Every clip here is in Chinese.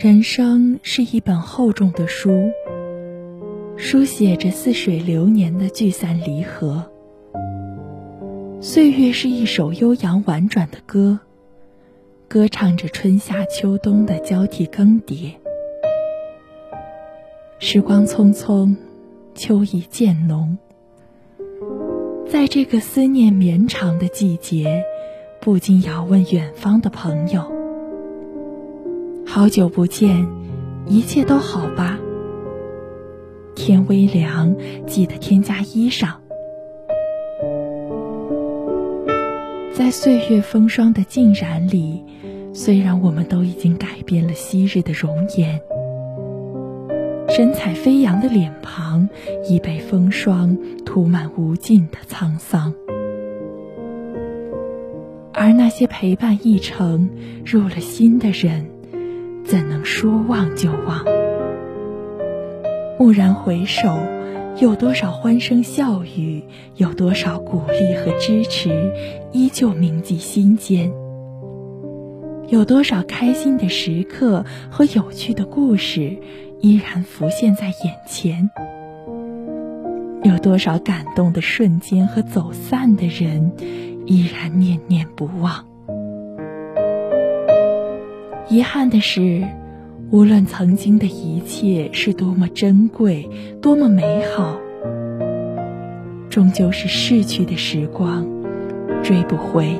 人生是一本厚重的书，书写着似水流年的聚散离合。岁月是一首悠扬婉转的歌，歌唱着春夏秋冬的交替更迭。时光匆匆，秋意渐浓。在这个思念绵长的季节，不禁遥问远方的朋友。好久不见，一切都好吧？天微凉，记得添加衣裳。在岁月风霜的浸染里，虽然我们都已经改变了昔日的容颜，神采飞扬的脸庞已被风霜涂满无尽的沧桑，而那些陪伴一程入了心的人。怎能说忘就忘？蓦然回首，有多少欢声笑语，有多少鼓励和支持，依旧铭记心间；有多少开心的时刻和有趣的故事，依然浮现在眼前；有多少感动的瞬间和走散的人，依然念念不忘。遗憾的是，无论曾经的一切是多么珍贵、多么美好，终究是逝去的时光，追不回；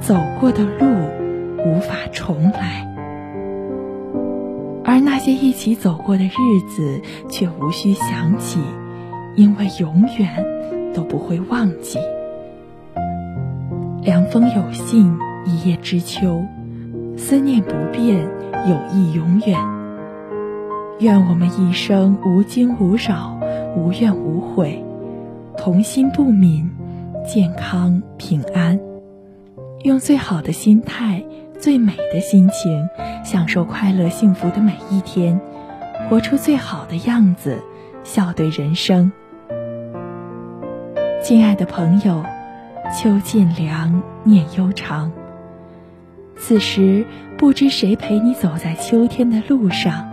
走过的路，无法重来。而那些一起走过的日子，却无需想起，因为永远都不会忘记。凉风有信，一叶知秋。思念不变，友谊永远。愿我们一生无惊无扰，无怨无悔，童心不泯，健康平安。用最好的心态，最美的心情，享受快乐幸福的每一天，活出最好的样子，笑对人生。亲爱的朋友，秋渐凉，念悠长。此时，不知谁陪你走在秋天的路上。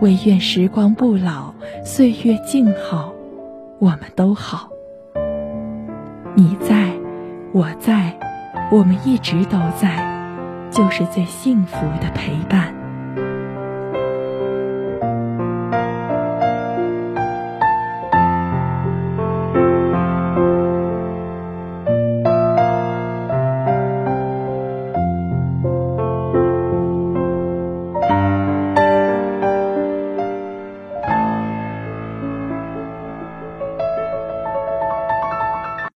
唯愿时光不老，岁月静好，我们都好。你在，我在，我们一直都在，就是最幸福的陪伴。